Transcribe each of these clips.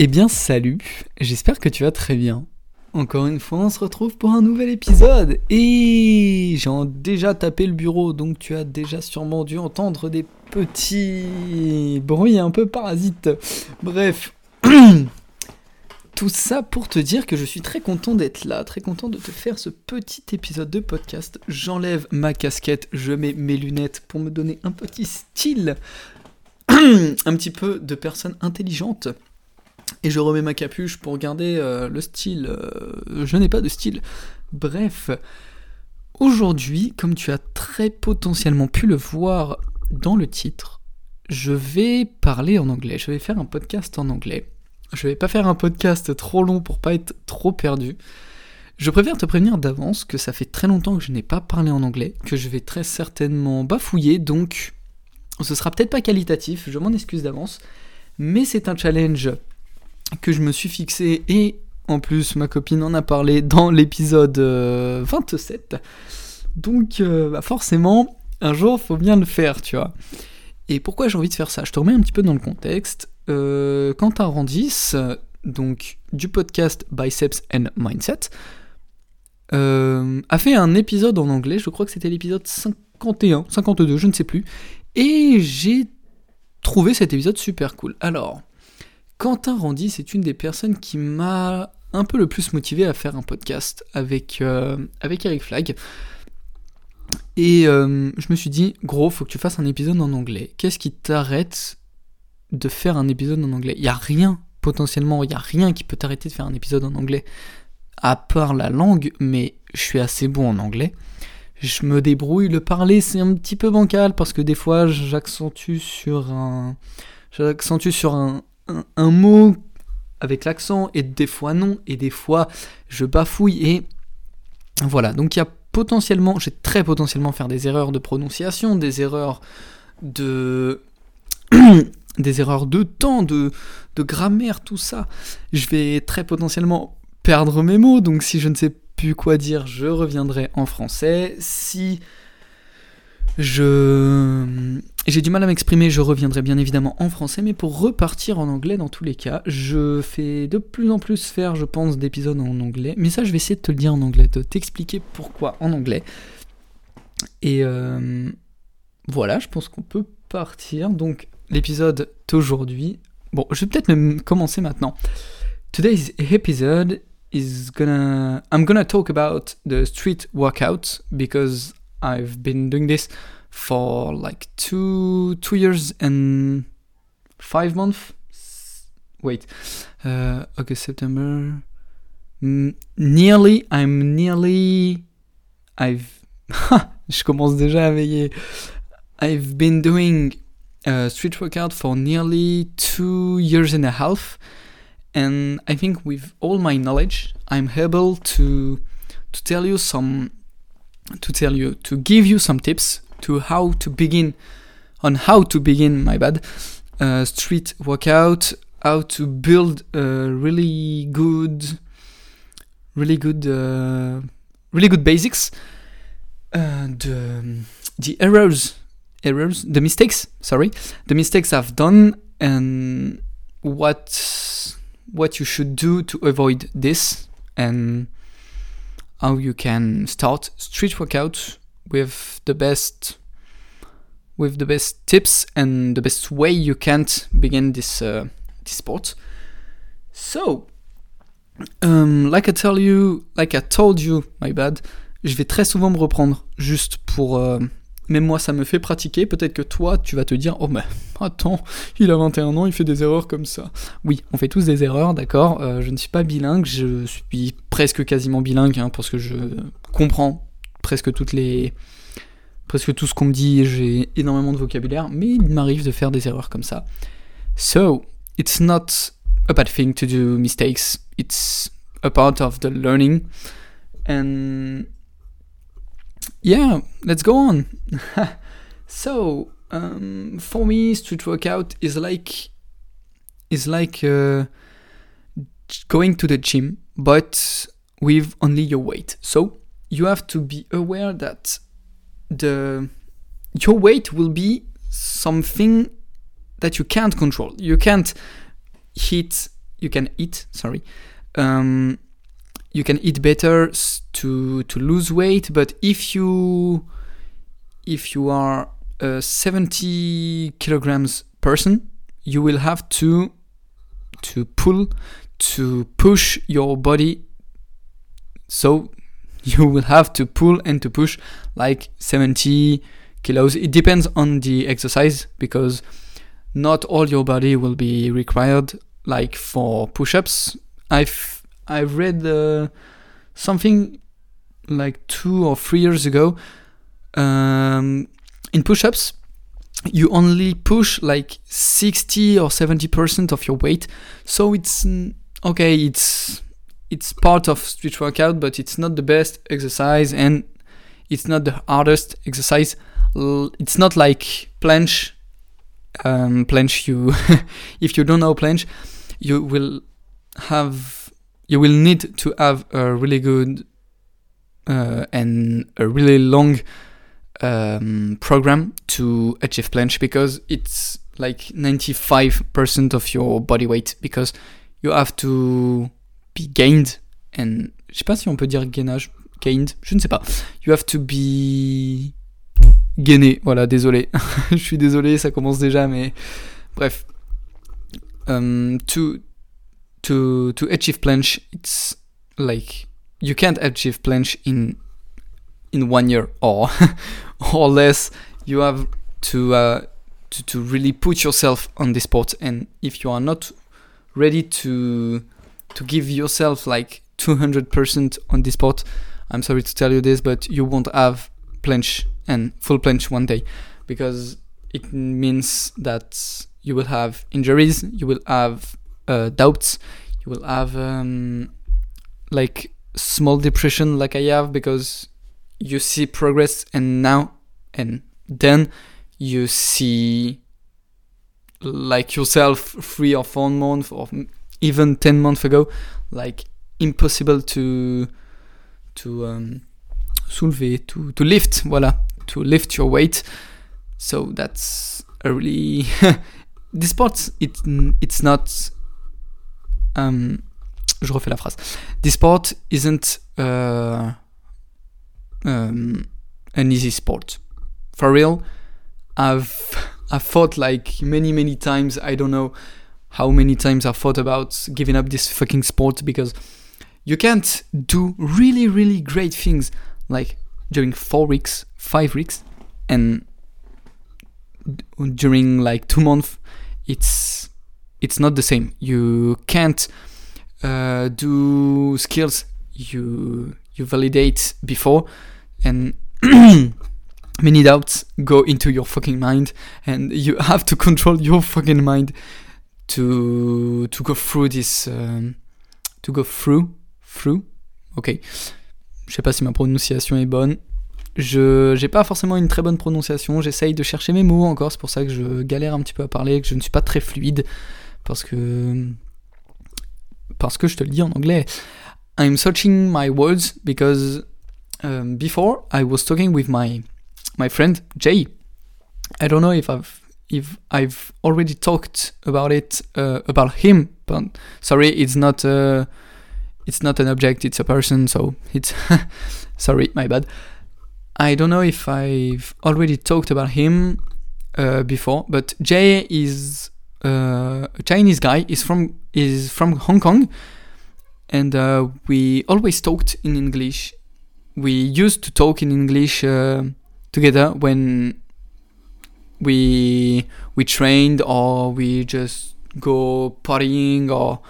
Eh bien salut, j'espère que tu vas très bien. Encore une fois, on se retrouve pour un nouvel épisode. Et j'ai déjà tapé le bureau, donc tu as déjà sûrement dû entendre des petits bruits un peu parasites. Bref. Tout ça pour te dire que je suis très content d'être là, très content de te faire ce petit épisode de podcast. J'enlève ma casquette, je mets mes lunettes pour me donner un petit style, un petit peu de personne intelligente. Et je remets ma capuche pour garder euh, le style. Euh, je n'ai pas de style. Bref, aujourd'hui, comme tu as très potentiellement pu le voir dans le titre, je vais parler en anglais. Je vais faire un podcast en anglais. Je vais pas faire un podcast trop long pour pas être trop perdu. Je préfère te prévenir d'avance que ça fait très longtemps que je n'ai pas parlé en anglais, que je vais très certainement bafouiller, donc ce sera peut-être pas qualitatif, je m'en excuse d'avance, mais c'est un challenge que je me suis fixé et en plus ma copine en a parlé dans l'épisode 27. Euh, donc euh, bah, forcément, un jour faut bien le faire, tu vois. Et pourquoi j'ai envie de faire ça? Je te remets un petit peu dans le contexte. Euh, Quentin Randis, donc du podcast Biceps and Mindset, a fait un épisode en anglais, je crois que c'était l'épisode 51, 52, je ne sais plus, et j'ai trouvé cet épisode super cool. Alors, Quentin Randis c'est une des personnes qui m'a un peu le plus motivé à faire un podcast avec, euh, avec Eric Flag. Et euh, je me suis dit, gros, faut que tu fasses un épisode en anglais. Qu'est-ce qui t'arrête de faire un épisode en anglais? Il n'y a rien, potentiellement, il n'y a rien qui peut t'arrêter de faire un épisode en anglais, à part la langue, mais je suis assez bon en anglais. Je me débrouille, le parler c'est un petit peu bancal parce que des fois j'accentue sur un j'accentue sur un, un, mot avec l'accent et des fois non et des fois je bafouille et voilà donc il y a potentiellement j'ai très potentiellement faire des erreurs de prononciation des erreurs de des erreurs de temps, de, de grammaire, tout ça. Je vais très potentiellement perdre mes mots, donc si je ne sais plus quoi dire, je reviendrai en français. Si je j'ai du mal à m'exprimer, je reviendrai bien évidemment en français, mais pour repartir en anglais dans tous les cas, je fais de plus en plus faire, je pense, d'épisodes en anglais. Mais ça, je vais essayer de te le dire en anglais, de t'expliquer pourquoi en anglais. Et euh, voilà, je pense qu'on peut partir. Donc, l'épisode d'aujourd'hui. Bon, je vais peut-être commencer maintenant. Today's episode is gonna. I'm gonna talk about the street workout because I've been doing this for like two two years and five months. Wait, uh, August, September. nearly, I'm nearly. I've. je commence déjà à veiller. I've been doing uh, street workout for nearly two years and a half, and I think with all my knowledge, I'm able to to tell you some to tell you to give you some tips to how to begin on how to begin my bad uh, street workout how to build a really good really good uh, really good basics and um, the errors errors the mistakes sorry the mistakes i've done and what what you should do to avoid this and how you can start street workout with the best with the best tips and the best way you can begin this uh, this sport. So, um, like I tell you, like I told you, my bad. Je vais très souvent me reprendre juste pour euh, même moi ça me fait pratiquer. Peut-être que toi tu vas te dire oh mais attends il a 21 ans il fait des erreurs comme ça. Oui on fait tous des erreurs d'accord. Euh, je ne suis pas bilingue, je suis presque quasiment bilingue hein, parce que je comprends presque toutes les presque tout ce qu'on me dit, j'ai énormément de vocabulaire, mais il m'arrive de faire des erreurs comme ça. So, it's not a bad thing to do mistakes, it's a part of the learning. And yeah, let's go on. so, um, for me, street workout is like is like uh, going to the gym, but with only your weight. So you have to be aware that the your weight will be something that you can't control. You can't hit you can eat. Sorry, um, you can eat better to to lose weight. But if you if you are a 70 kilograms person, you will have to to pull to push your body. So you will have to pull and to push like 70 kilos. It depends on the exercise because not all your body will be required. Like for push-ups, I've I've read uh, something like two or three years ago. Um, in push-ups, you only push like 60 or 70 percent of your weight, so it's okay. It's it's part of street workout, but it's not the best exercise and it's not the hardest exercise. It's not like planche. Um, planche, you if you don't know planche, you will have you will need to have a really good uh, and a really long um, program to achieve planche because it's like 95% of your body weight because you have to be gained and je sais pas si on peut dire gainage gained je ne sais pas. You have to be gainé voilà désolé. Je suis désolé ça commence déjà mais bref. Um, to to to achieve planche it's like you can't achieve planche in in one year or or less. You have to uh, to to really put yourself on the sport and if you are not ready to to give yourself like 200% on the sport i'm sorry to tell you this but you won't have planche and full planche one day. Because it means that you will have injuries you will have uh, doubts. You will have um, like small depression like i have because you see progress and now and then you see like yourself three or four months or even 10 months ago like impossible to to um, soulever to to lift voilà to lift your weight. So that's a really this sport it it's not um je refais la phrase. This sport isn't uh, um, an easy sport. For real i've i've thought like many many times. I don't know how many times i've thought about giving up this fucking sport because you can't do really really great things like during four weeks five weeks and during like two months it's it's not the same. You can't uh, do skills you you validate before and many doubts go into your fucking mind and you have to control your fucking mind to to go through this um, to go through through. Ok. Je sais pas si ma prononciation est bonne. Je j'ai pas forcément une très bonne prononciation. J'essaye de chercher mes mots encore. C'est pour ça que je galère un petit peu à parler que je ne suis pas très fluide parce que parce que je te le dis en anglais I'm searching my words because um, before I was talking with my my friend Jay. I don't know if I've if I've already talked about it uh, about him, but sorry, it's not uh, it's not an object, it's a person, so it's sorry, my bad. I don't know if I've already talked about him uh, before, but Jay is uh, a Chinese guy. Is from is from Hong Kong, and uh, we always talked in English. We used to talk in English uh, together when we we trained or we just go partying or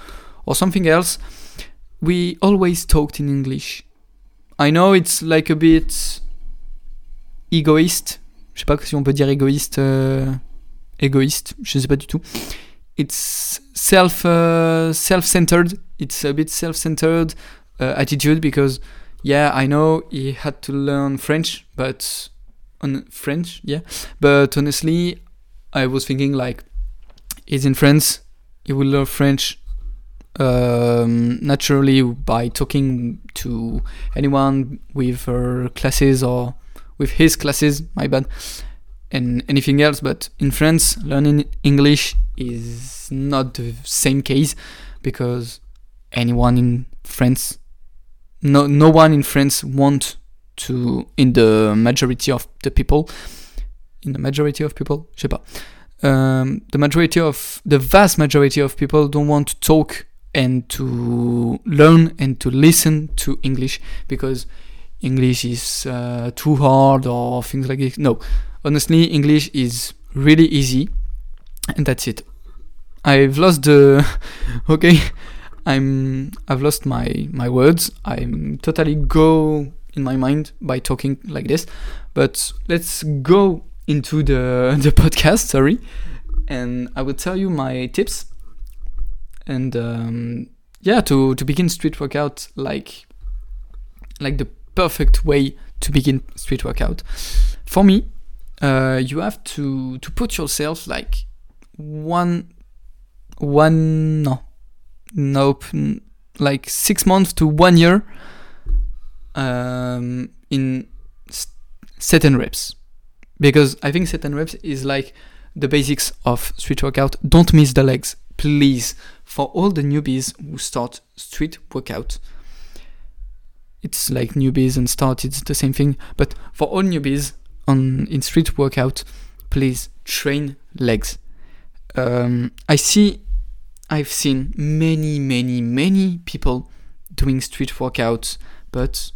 or something else. We always talked in English. I know it's like a bit egoist. Je sais pas si on peut dire égoïste. Égoïste, je sais pas du tout. It's self uh, self-centered. It's a bit self-centered uh, attitude because yeah, I know he had to learn French, but on French, yeah. But honestly, I was thinking like he's in France, he will learn French um, naturally by talking to anyone with her classes or with his classes. My bad, and anything else. But in France, learning English is not the same case. because anyone in France, no no one in France want to in the majority of the people, in the majority of people, je sais pas. Um, the majority of the vast majority of people don't want to talk and to learn and to listen to English because English is uh, too hard or things like this. No, honestly, English is really easy, and that's it. I've lost the okay. I'm I've lost my my words. I'm totally go in my mind by talking like this. But let's go into the the podcast. Sorry, and I will tell you my tips. And um, yeah, to to begin street workout like like the perfect way to begin street workout. For me, uh, you have to to put yourself like one one no nope like six months to one year um, in and reps because I think certain reps is like the basics of street workout. Don't miss the legs, please. For all the newbies who start street workout, it's like newbies and start. It's the same thing. But for all newbies on in street workout, please train legs. Um, I see, I've seen many, many, many people doing street workouts, but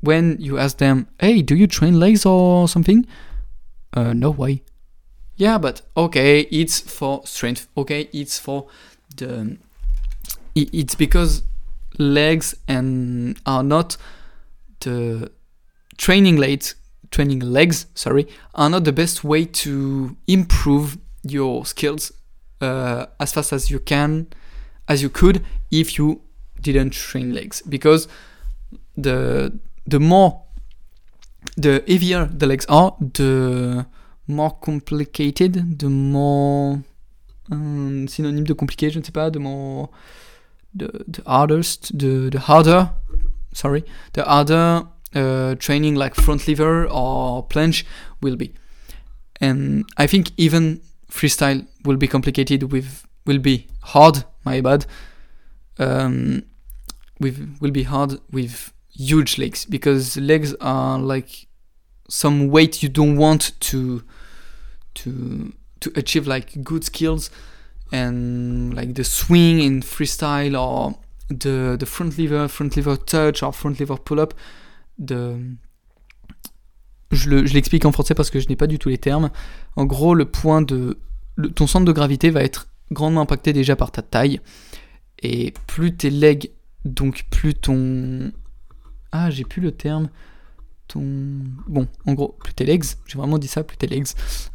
when you ask them, "Hey, do you train legs or something?" Uh, no way. Yeah, but okay, it's for strength. Okay, it's for the. It's because legs and are not the training legs. Training legs, sorry, are not the best way to improve your skills uh, as fast as you can, as you could, if you didn't train legs. Because the the more the heavier the legs are, the more complicated, the more un synonyme de compliqué, je ne sais pas, the more the, the hardest, the, the harder, sorry, the harder uh, training like front lever or planche will be. And I think even freestyle will be complicated with will be hard. My bad. Um, with will be hard with huge legs because legs are like some weight you don't want to to to achieve like good skills and like the swing in freestyle or the the front lever front lever touch or front lever pull up de je, le, je l'explique en français parce que je n'ai pas du tout les termes en gros le point de ton centre de gravité va être grandement impacté déjà par ta taille et plus tes legs donc plus ton ah, j'ai plus le terme. Ton. Bon, en gros, plus tes legs, j'ai vraiment dit ça, plus tes legs.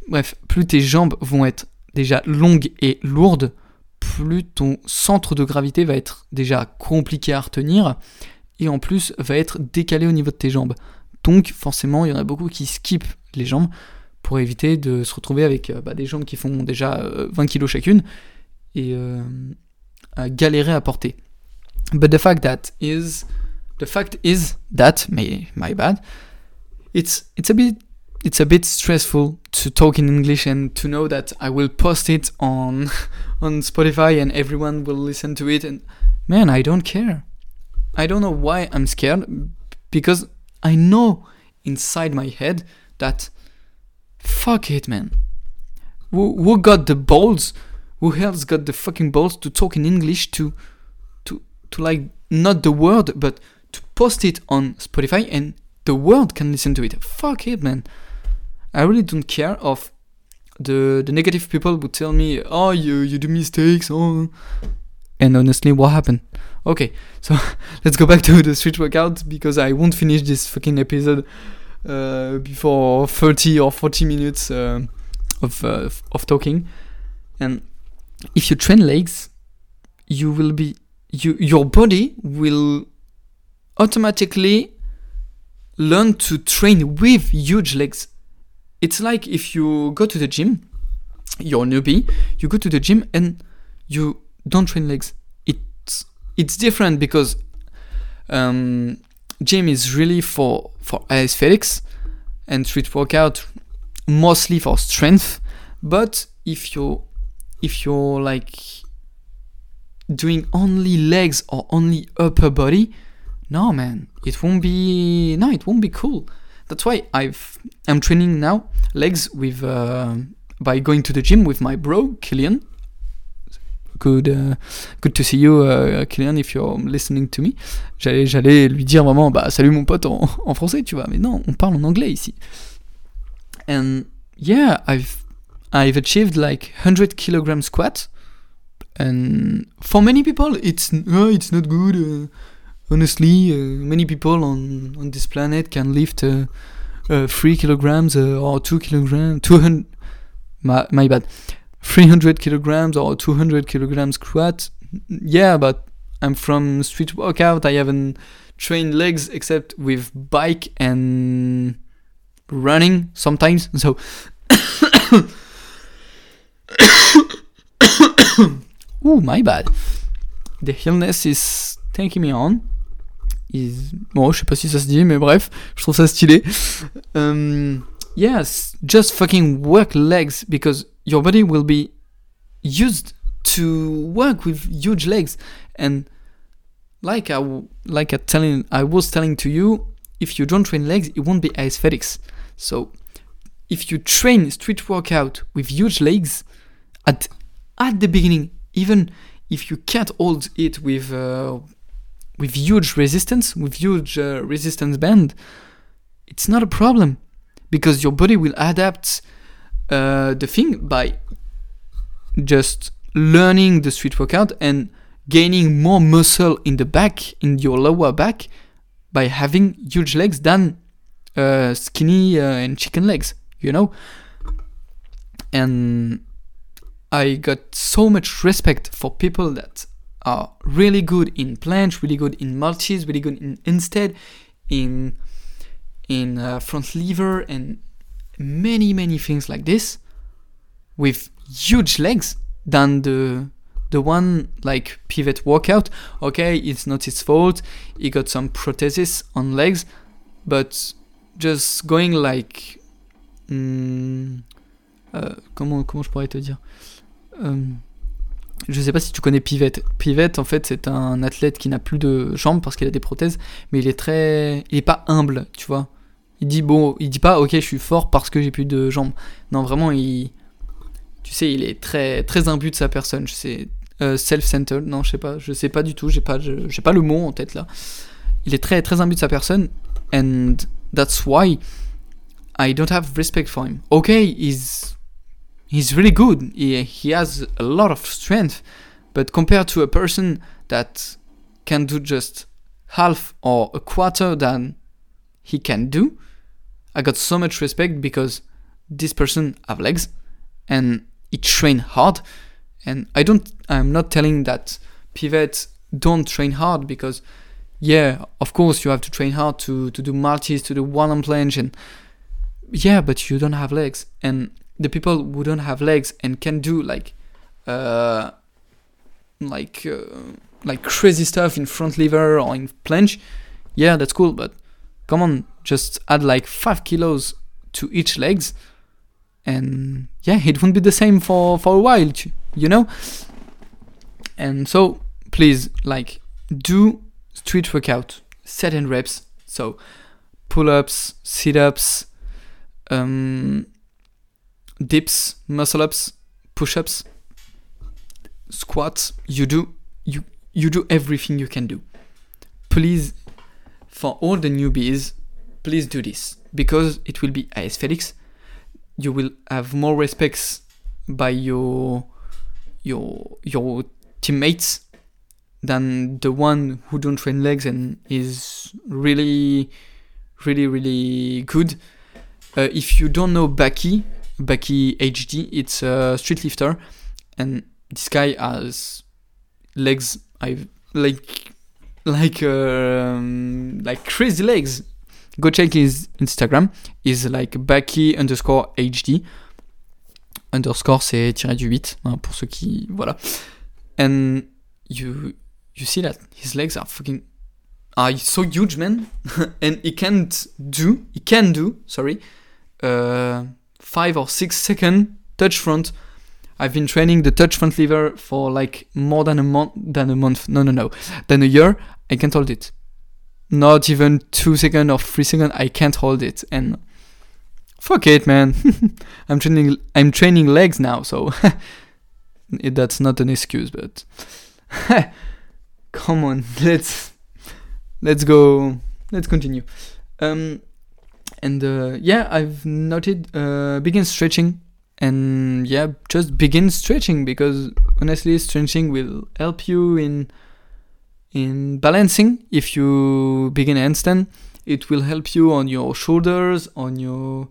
Bref, plus tes jambes vont être déjà longues et lourdes, plus ton centre de gravité va être déjà compliqué à retenir, et en plus va être décalé au niveau de tes jambes. Donc forcément, il y en a beaucoup qui skippent les jambes pour éviter de se retrouver avec euh, bah, des jambes qui font déjà 20 euh, kg chacune et euh, galérer à porter. But the fact that is the fact is that my my bad. It's it's a bit it's a bit stressful to talk in English and to know that I will post it on on Spotify and everyone will listen to it and man, I don't care. I don't know why I'm scared because I know inside my head that fuck it, man. Who, who got the balls? Who else got the fucking balls to talk in English to to to like not the word but to post it on Spotify and the world can listen to it. Fuck it, man. I really don't care of the the negative people would tell me, oh, you you do mistakes, oh. And honestly, what happened? Okay, so let's go back to the street workout because I won't finish this fucking episode uh, before 30 or 40 minutes uh, of uh, of talking. And if you train legs, you will be you your body will automatically learn to train with huge legs. It's like if you go to the gym, you're a newbie, you go to the gym and you don't train legs. It's different because um, gym is really for for aesthetics and street workout mostly for strength. But if you if you're like doing only legs or only upper body, no man, it won't be no, it won't be cool. That's why I've I'm training now legs with uh, by going to the gym with my bro Killian. Good, uh, good to see you, uh, Killian, if you're listening to me. J'allais, j'allais lui dire vraiment, bah salut mon pote en, français, tu vois. Mais non, on parle en anglais ici. And yeah, I've I've achieved like 100 kilogram squat. And for many people, it's oh, it's not good. Uh, honestly, uh, many people on on this planet can lift uh, uh, three kilograms or two kilograms, two hundred. My, my bad, three hundred kilograms or two hundred kilograms squat. Yeah, but I'm from street workout. I haven't trained legs except with bike and running sometimes. So. Ooh, my bad. The illness is taking me on. Is bon, je sais pas si ça se dit, mais bref, je trouve ça stylé. Um, yes, just fucking work legs because your body will be used to work with huge legs and like I like I telling I was telling to you, if you don't train legs, it won't be aesthetics. So if you train street workout with huge legs at at the beginning, even if you can't hold it with uh, with huge resistance, with huge uh, resistance band, it's not a problem because your body will adapt uh, the thing by just learning the street workout and gaining more muscle in the back, in your lower back, by having huge legs than uh, skinny uh, and chicken legs, you know? And I got so much respect for people that are really good in planche, really good in multis, really good in instead, in in uh, front lever and many many things like this, with huge legs than the the one like pivot workout. Okay, it's not his fault. He got some prosthesis on legs, but just going like hmm, euh, comment comment je pourrais te dire? Euh, je sais pas si tu connais Pivette. Pivette, en fait, c'est un athlète qui n'a plus de jambes parce qu'il a des prothèses, mais il est très, il est pas humble, tu vois. Il dit bon, il dit pas ok, je suis fort parce que j'ai plus de jambes. Non, vraiment, il, tu sais, il est très très imbu de sa personne. Sais, euh, self-centered. Non, je sais pas, je sais pas du tout. J'ai pas, j'ai pas le mot en tête là. Il est très très imbu de sa personne, and that's why I don't have respect for him. Okay, he's he's really good. He, he has a lot of strength, but compared to a person that can do just half or a quarter than he can do, I got so much respect because this person have legs and he train hard. And I don't. I'm not telling that pivots don't train hard because, yeah, of course you have to train hard to to do multis, to do one arm planche, and yeah, but you don't have legs and the people who don't have legs and can do like uh, like uh, like crazy stuff in front lever or in planche, yeah, that's cool. But come on, just add like five kilos to each legs, and yeah, it won't be the same for for a while, you know. And so please, like, do street workout, set and reps. So pull ups, sit ups. Um, dips, muscle ups, push ups, squats. You do you you do everything you can do. Please, for all the newbies, please do this because it will be aesthetics. You will have more respects by your your your teammates than the one who don't train legs and is really really really good. Uh, if you don't know Baki, Baki HD. It's a street lifter, and this guy has legs. I like like um, like crazy legs. Go check his Instagram. Is like Baki underscore HD. Underscore c'est tiré du 8 hein, pour ceux qui voilà. And you you see that his legs are fucking are so huge, man, and he can't do he can do sorry. Uh, five or six second touch front I've been training the touch front lever for like more than a month. Than a month. No, no, no. Than a year. I can't hold it. Not even two seconds or three seconds. I can't hold it. And fuck it, man. I'm training. I'm training legs now, so that's not an excuse. But come on, let's let's go. Let's continue. Um, and uh, yeah, I've noted uh, begin stretching and yeah, just begin stretching because honestly, stretching will help you in in balancing. If you begin handstand, it will help you on your shoulders, on your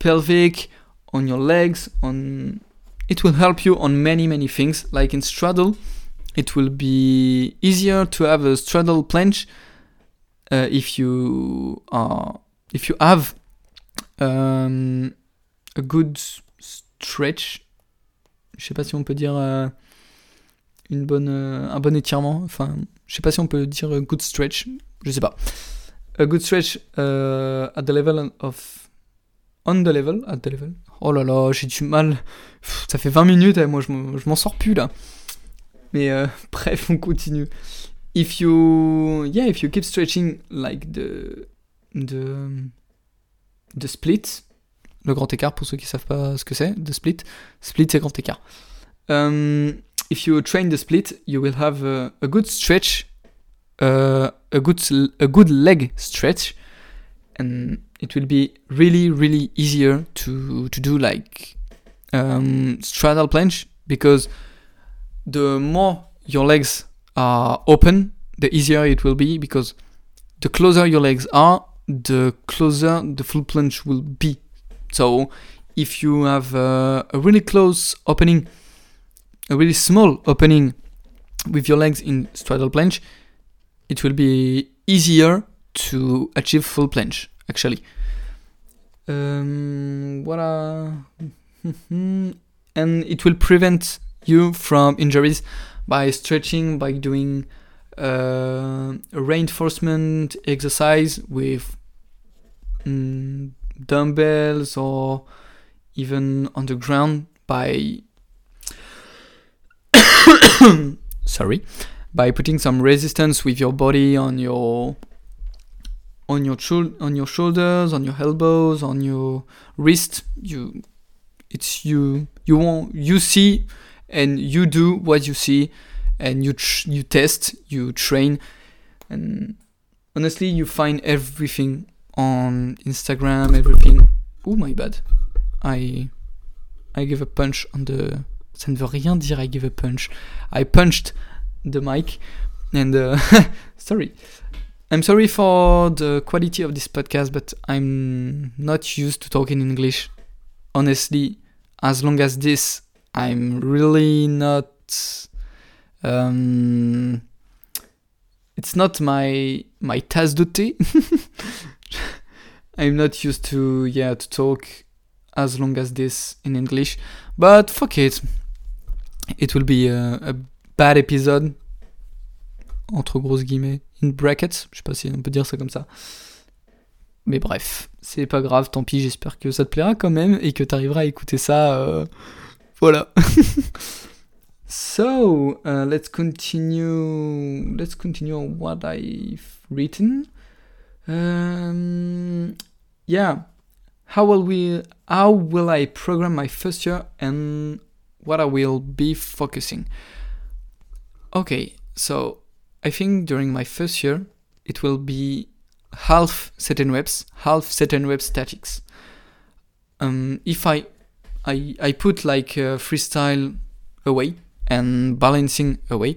pelvic, on your legs, on it will help you on many many things. Like in straddle, it will be easier to have a straddle planche uh, if you are if you have um, a good stretch, je sais pas si on peut dire euh, une bonne, euh, un bon étirement, enfin, je sais pas si on peut dire good stretch, je sais pas. A good stretch uh, at the level of. On the level, at the level. Oh là là, j'ai du mal. ça fait 20 minutes, et moi je m'en sors plus là. Mais euh, bref, on continue. If you. Yeah, if you keep stretching like the. The. The split, le grand écart pour ceux qui savent pas ce que c'est, the split. Split, c'est grand écart. Um, if you train the split, you will have a, a good stretch, uh, a good a good leg stretch, and it will be really really easier to to do like um, straddle planche because the more your legs are open, the easier it will be because the closer your legs are, the closer the full planche will be. So if you have uh, a really close opening, a really small opening with your legs in straddle planche, it will be easier to achieve full planche actually. Um, what and it will prevent you from injuries by stretching, by doing uh, reinforcement exercise with mm, dumbbells or even on the ground by sorry by putting some resistance with your body on your on your on your shoulders on your elbows on your wrist you it's you you want you see and you do what you see and you tr- you test you train and honestly you find everything on Instagram, everything. Oh my bad. I I give a punch on the. Ça ne veut rien dire. I give a punch. I punched the mic, and uh, sorry. I'm sorry for the quality of this podcast, but I'm not used to talking English. Honestly, as long as this, I'm really not. Um, it's not my my tasse de thé. I'm not used to yeah to talk as long as this in English, but fuck it. It will be a, bad episode entre grosses guillemets in brackets. Je sais pas si on peut dire ça comme ça. Mais bref, c'est pas grave, tant pis, j'espère que ça te plaira quand même et que tu arriveras à écouter ça. Euh, voilà. so, uh, let's continue. Let's continue on what I've written. Um, yeah, how will we? How will I program my first year and what I will be focusing? Okay, so I think during my first year it will be half certain webs, half certain rep statics. Um, if I I I put like uh, freestyle away and balancing away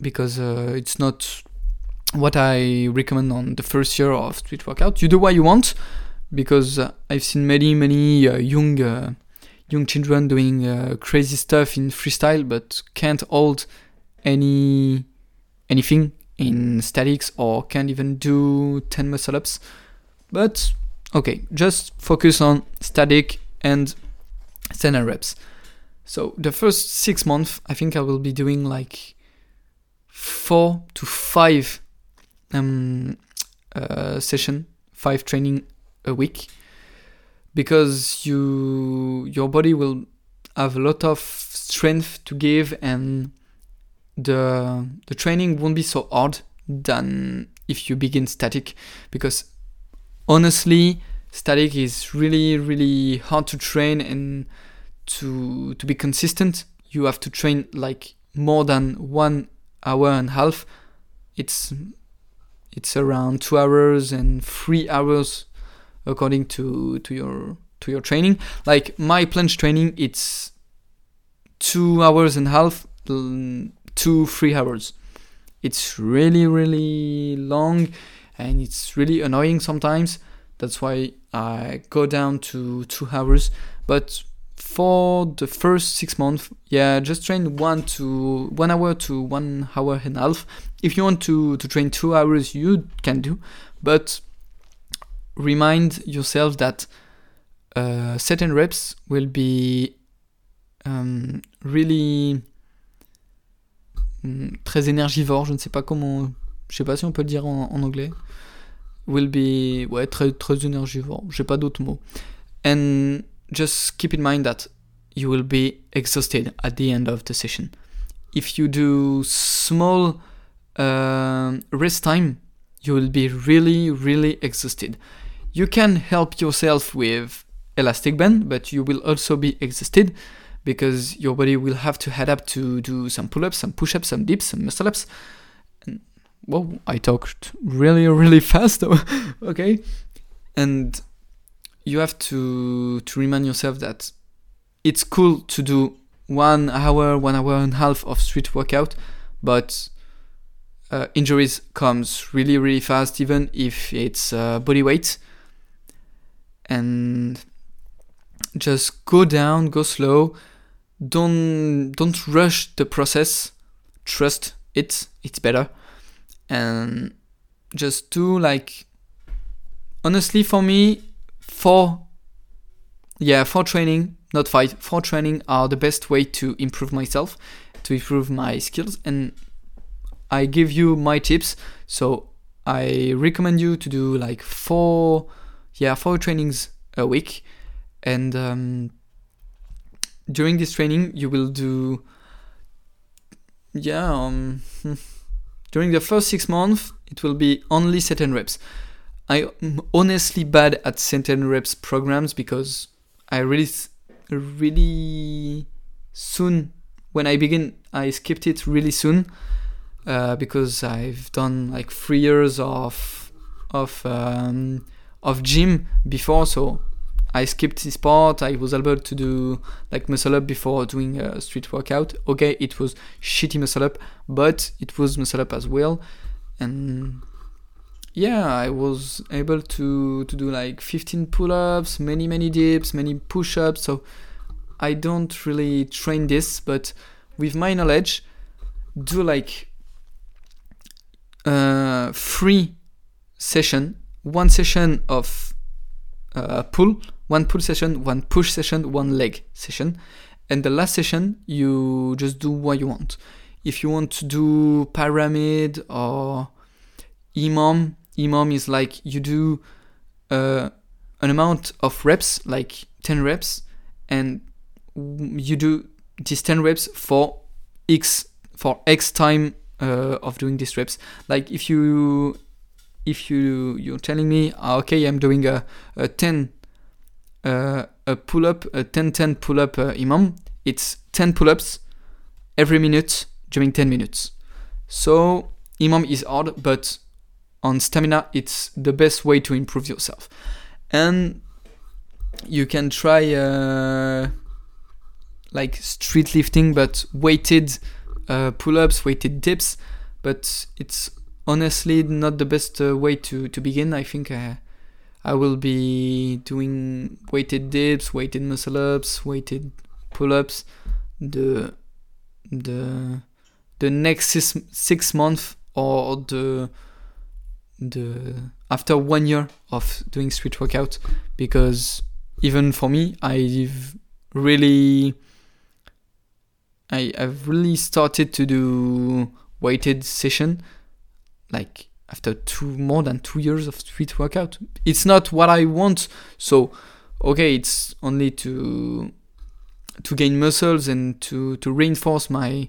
because uh, it's not what I recommend on the first year of street workout. You do what you want because uh, I've seen many many uh, young uh, young children doing uh, crazy stuff in freestyle, but can't hold any anything in statics or can't even do 10 muscle ups. But okay, just focus on static and standard reps. So the first six months, I think I will be doing like four to five um, uh, session, five training a week, because you your body will have a lot of strength to give and the the training won't be so hard than if you begin static because honestly static is really really hard to train and to to be consistent. You have to train like more than one hour and a half. It's it's around two hours and three hours according to to your to your training. Like my planche training it's two hours and a half two three hours. It's really really long and it's really annoying sometimes. That's why i go down to two hours. But for the first six months yeah just train one to one hour to one hour and a half. If you want to to train two hours you can do. But remind yourself that uh, certain reps will be um, really um, très énergivore, je ne sais pas comment, je sais pas si on peut le dire en, en anglais. Will be ouais très très énergivore, j'ai pas d'autres mots. And just keep in mind that you will be exhausted at the end of the session. If you do small uh, rest time, you will be really really exhausted. You can help yourself with elastic band, but you will also be exhausted because your body will have to head up to do some pull-ups, some push-ups, some dips, some muscle-ups. Well, I talked really, really fast, okay? And you have to to remind yourself that it's cool to do one hour, one hour and a half of street workout, but uh, injuries comes really, really fast, even if it's uh, body weight. And just go down, go slow. Don't don't rush the process. Trust it. It's better. And just do like honestly for me for yeah for training not fight for training are the best way to improve myself to improve my skills and i give you my tips so i recommend you to do like four yeah four trainings a week. And um, during this training you will do yeah um, during the first six months it will be only certain reps. I'm honestly bad at certain reps programs because i really really soon when i begin i skipped it really soon uh, because i've done like three years of of um, of gym before so I skipped this part. I was able to do like muscle up before doing a street workout. Okay, it was shitty muscle up, but it was muscle up as well. And yeah, I was able to to do like 15 pull-ups, many many dips, many push-ups. So I don't really train this, but with my knowledge, do like uh, free session, one session of uh, pull one pull session, one push session, one leg session. And the last session, you just do what you want. If you want to do pyramid or EMOM, EMOM is like you do uh, an amount of reps, like 10 reps, and you do these 10 reps for X for X time uh, of doing these reps. Like if you if you you're telling me ah, okay I'm doing a, a 10 uh, a pull up, a 10 10 pull up uh, EMOM, it's 10 pull ups every minute during 10 minutes. So, EMOM is hard, but on stamina, it's the best way to improve yourself. And you can try uh, like street lifting, but weighted uh, pull ups, weighted dips, but it's honestly not the best uh, way to, to begin. I think uh, I will be doing weighted dips, weighted muscle ups, weighted pull ups. The the the next six, six months or the the after one year of doing street workout because even for me I've really I, I've really started to do weighted session like after two more than two years of street workout. It's not what I want, so okay, it's only to to gain muscles and to to reinforce my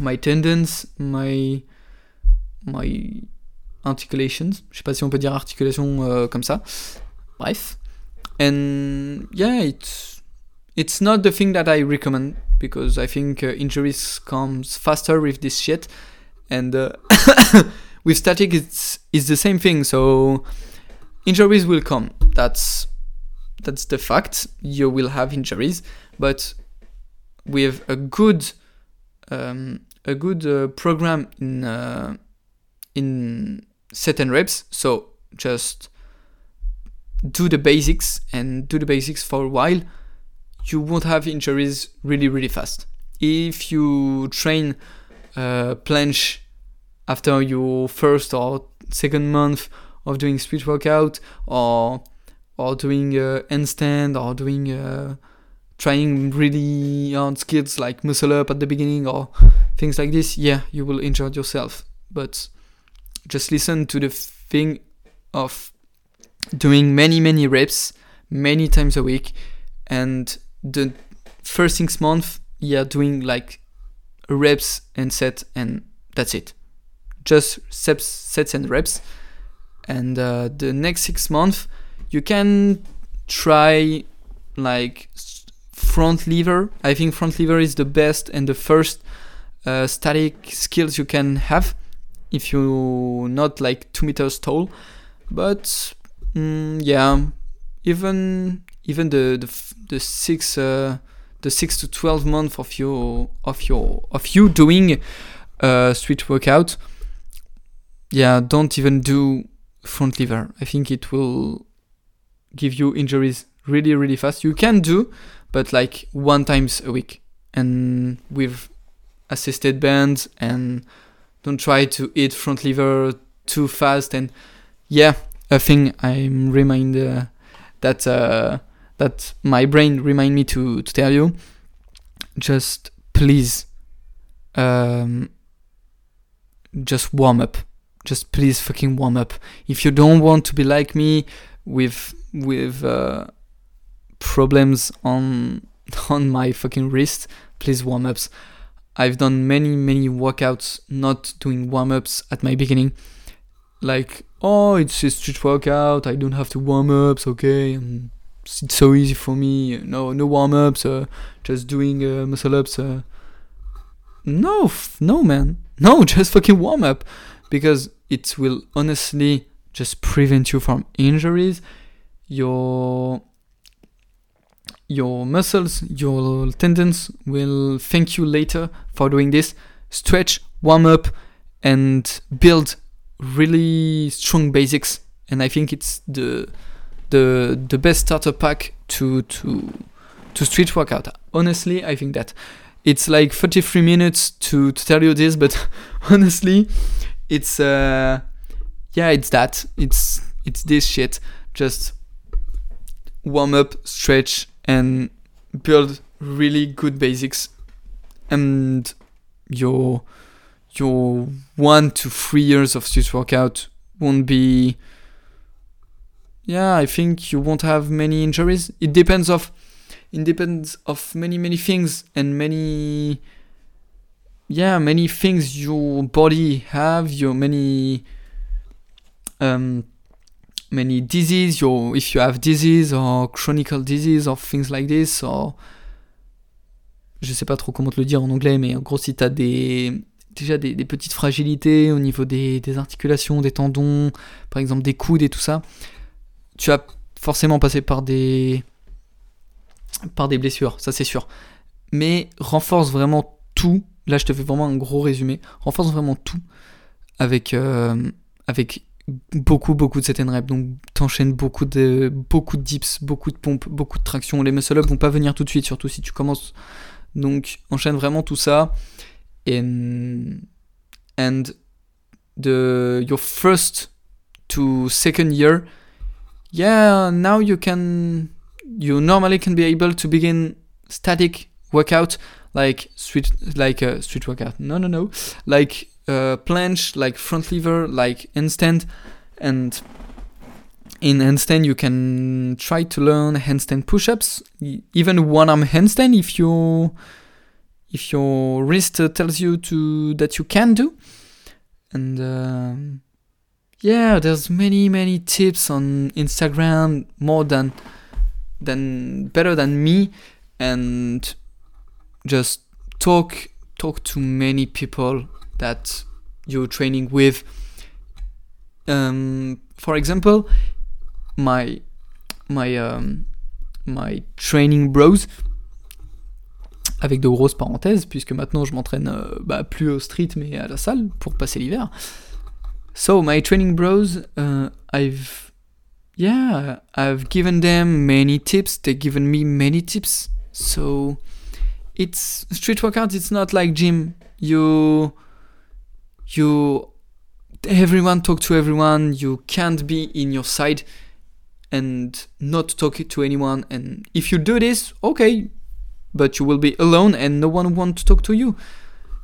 my tendons, my my articulations. Je sais pas si on peut dire articulation euh, comme ça. Bref. And yeah, it's it's not the thing that I recommend because I think uh, injuries comes faster with this shit, and uh, with static it's it's the same thing. So injuries will come. That's that's the fact. You will have injuries, but with a good um, a good uh, program in uh, in and reps. So just do the basics and do the basics for a while. You won't have injuries really really fast. If you train uh, planche after your first or second month of doing street workout or or doing uh, handstand or doing uh, trying really hard skills like muscle up at the beginning or things like this yeah you will injure yourself. But just listen to the thing of doing many many reps many times a week and the first six months yeah doing like reps and set and that's it just sets sets and reps. And uh, the next six months you can try like front lever. I think front lever is the best and the first uh, static skills you can have if you're not like two meters tall. But mm, yeah even even the the, the six uh, the six to twelve month of your of your of you doing uh, street workout yeah don't even do front lever. I think it will give you injuries really really fast. You can do but like one times a week. And with assisted bands and don't try to hit front lever too fast. And yeah a thing i'm remind uh, that uh, that my brain remind me to, to tell you. Just please um, just warm up just please fucking warm up. If you don't want to be like me with with uh, problems on on my fucking wrist please warm ups. I've done many many workouts not doing warm ups at my beginning. Like oh it's a street workout i don't have to warm ups okay and it's so easy for me no no warm ups uh, just doing uh, muscle ups uh. no f- no man. No just fucking warm up because it will honestly just prevent you from injuries. Your your muscles your tendons will thank you later for doing this. Stretch warm up and build really strong basics. And i think it's the the the best starter pack to to to street workout. Honestly i think that it's like 33 minutes to, to tell you this but honestly it's uh yeah it's that. It's it's this shit. Just warm up stretch and build really good basics. And your your one to three years of street workout won't be yeah i think you won't have many injuries. It depends of it depends of many many things and many yeah many things your body have your many um many disease your if you have disease or chronic disease or things like this or je sais pas trop comment te le dire en anglais mais en gros si t'as des déjà des, petites fragilités au niveau des, des, articulations, des tendons, par exemple des coudes et tout ça, tu as forcément passé par des par des blessures, ça c'est sûr. Mais renforce vraiment tout. Là, je te fais vraiment un gros résumé. Renforce vraiment tout avec euh, avec beaucoup beaucoup de set and. Donc t'enchaînes beaucoup de beaucoup de dips, beaucoup de pompes, beaucoup de traction. Les muscle up vont pas venir tout de suite, surtout si tu commences. Donc enchaîne vraiment tout ça. In and the your first to second year yeah now you can you normally can be able to begin static workout like street like a street workout. No no no. Like uh, planche like front lever like handstand. And in handstand you can try to learn handstand push-ups. Even one arm handstand if you if your wrist tells you to that you can do. And um, yeah there's many many tips on instagram more than than better than me. And just talk talk to many people that you're training with. Um, for example my my um, my training bros avec de grosses parenthèses puisque maintenant je m'entraîne euh, bah, plus au street mais à la salle pour passer l'hiver. So my training bros uh, I've yeah I've given them many tips. They've given me many tips. So it's street workout it's not like gym. You you everyone talk to everyone. You can't be in your side and not talk to anyone. And if you do this okay but you will be alone and no one want to talk to you.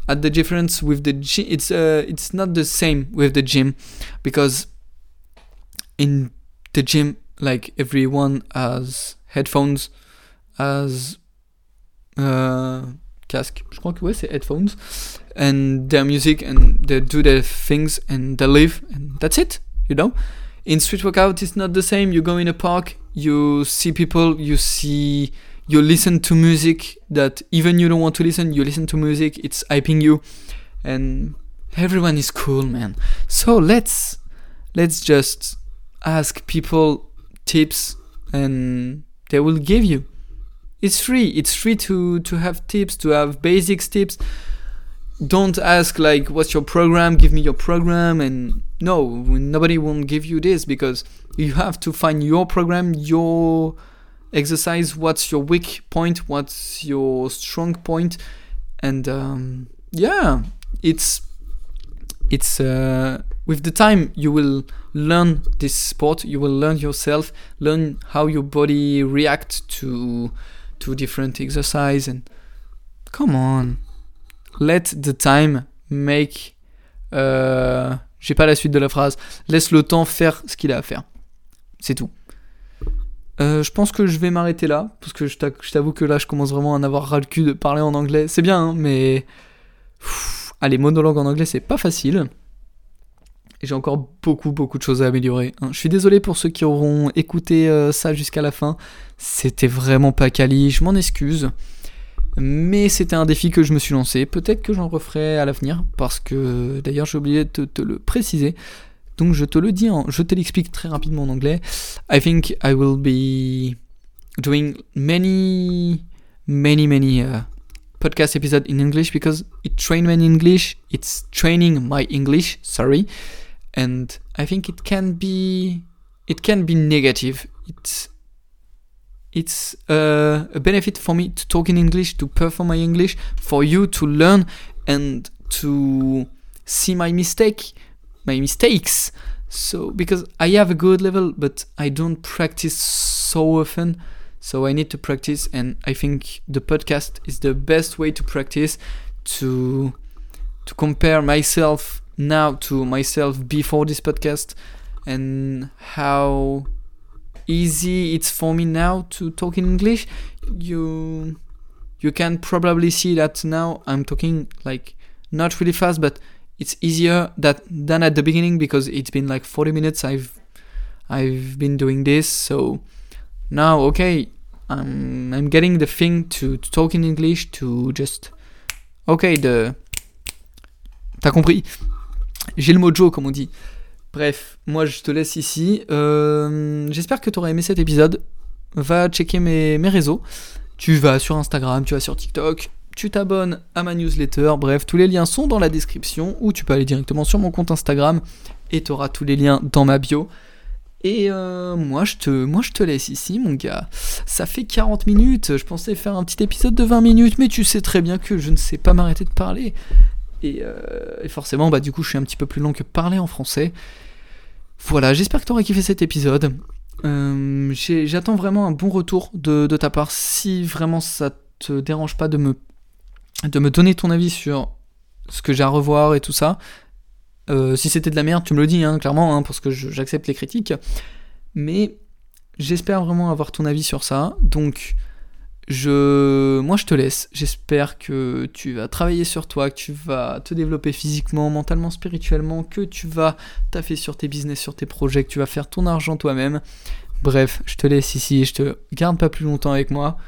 At the difference with the gym it's uh it's not the same with the gym because in the gym like everyone has headphones has uh casque. Je crois que ouais c'est headphones. And their music and they do their things and they live and that's it you know? In street workout it's not the same. You go in a park you see people you see you listen to music that even you don't want to listen. You listen to music it's hyping you. And everyone is cool man. So let's let's just ask people tips and they will give you it's free. It's free to to have tips to have basics tips. Don't ask like what's your program? Give me your program. And no nobody won't give you this because you have to find your program your exercise what's your weak point what's your strong point? and um, yeah it's it's uh, with the time you will learn this sport. You will learn yourself. Learn how your body reacts to to different exercise and come on let the time make euh, j'ai pas la suite de la phrase laisse le temps faire ce qu'il a à faire c'est tout euh, je pense que je vais m'arrêter là, parce que je t'avoue que là, je commence vraiment à en avoir ras le cul de parler en anglais. C'est bien, hein, mais. allez, monologue en anglais, c'est pas facile. Et j'ai encore beaucoup, beaucoup de choses à améliorer. Hein. Je suis désolé pour ceux qui auront écouté euh, ça jusqu'à la fin. C'était vraiment pas quali, je m'en excuse. Mais c'était un défi que je me suis lancé. Peut-être que j'en referai à l'avenir, parce que d'ailleurs j'ai oublié de te le préciser. Donc je te le dis, je te l'explique très rapidement en anglais. I think I will be doing many, many, many uh, podcast episodes in English because it trains me in English. It's training my English. Sorry, and I think it can be, it can be negative. It's it's uh, a benefit for me to talk in English, to perform my English, for you to learn and to see my mistake my mistakes. So because I have a good level, but I don't practice so often, so I need to practice, and I think the podcast is the best way to practice to to compare myself now to myself before this podcast and how easy it's for me now to talk in English. You you can probably see that now I'm talking like not really fast, but it's easier that than at the beginning because it's been like 40 minutes I've I've been doing this so now okay I'm I'm getting the thing to, to talk in English to just okay the t'as compris j'ai le mojo comme on dit bref moi je te laisse ici euh, j'espère que tu auras aimé cet épisode va checker mes, réseaux tu vas sur Instagram tu vas sur TikTok tu t'abonnes à ma newsletter, bref, tous les liens sont dans la description ou tu peux aller directement sur mon compte Instagram et tu auras tous les liens dans ma bio. Et euh, moi, je te, moi, je te laisse ici, mon gars. Ça fait 40 minutes. Je pensais faire un petit épisode de 20 minutes, mais tu sais très bien que je ne sais pas m'arrêter de parler. Et, euh, forcément, bah, du coup, je suis un petit peu plus long que parler en français. Voilà, j'espère que tu auras kiffé cet épisode. Euh, j'attends vraiment un bon retour de, de ta part. Si vraiment ça te dérange pas de me de me donner ton avis sur ce que j'ai à revoir et tout ça. Euh, si c'était de la merde, tu me le dis, hein, clairement, hein, parce que j'accepte les critiques. Mais j'espère vraiment avoir ton avis sur ça. Donc, je, moi, je te laisse. J'espère que tu vas travailler sur toi, que tu vas te développer physiquement, mentalement, spirituellement, que tu vas taffer sur tes business, sur tes projets, que tu vas faire ton argent toi-même. Bref, je te laisse ici. Je te garde pas plus longtemps avec moi.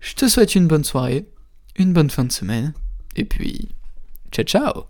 Je te souhaite une bonne soirée, une bonne fin de semaine. Et puis, ciao ciao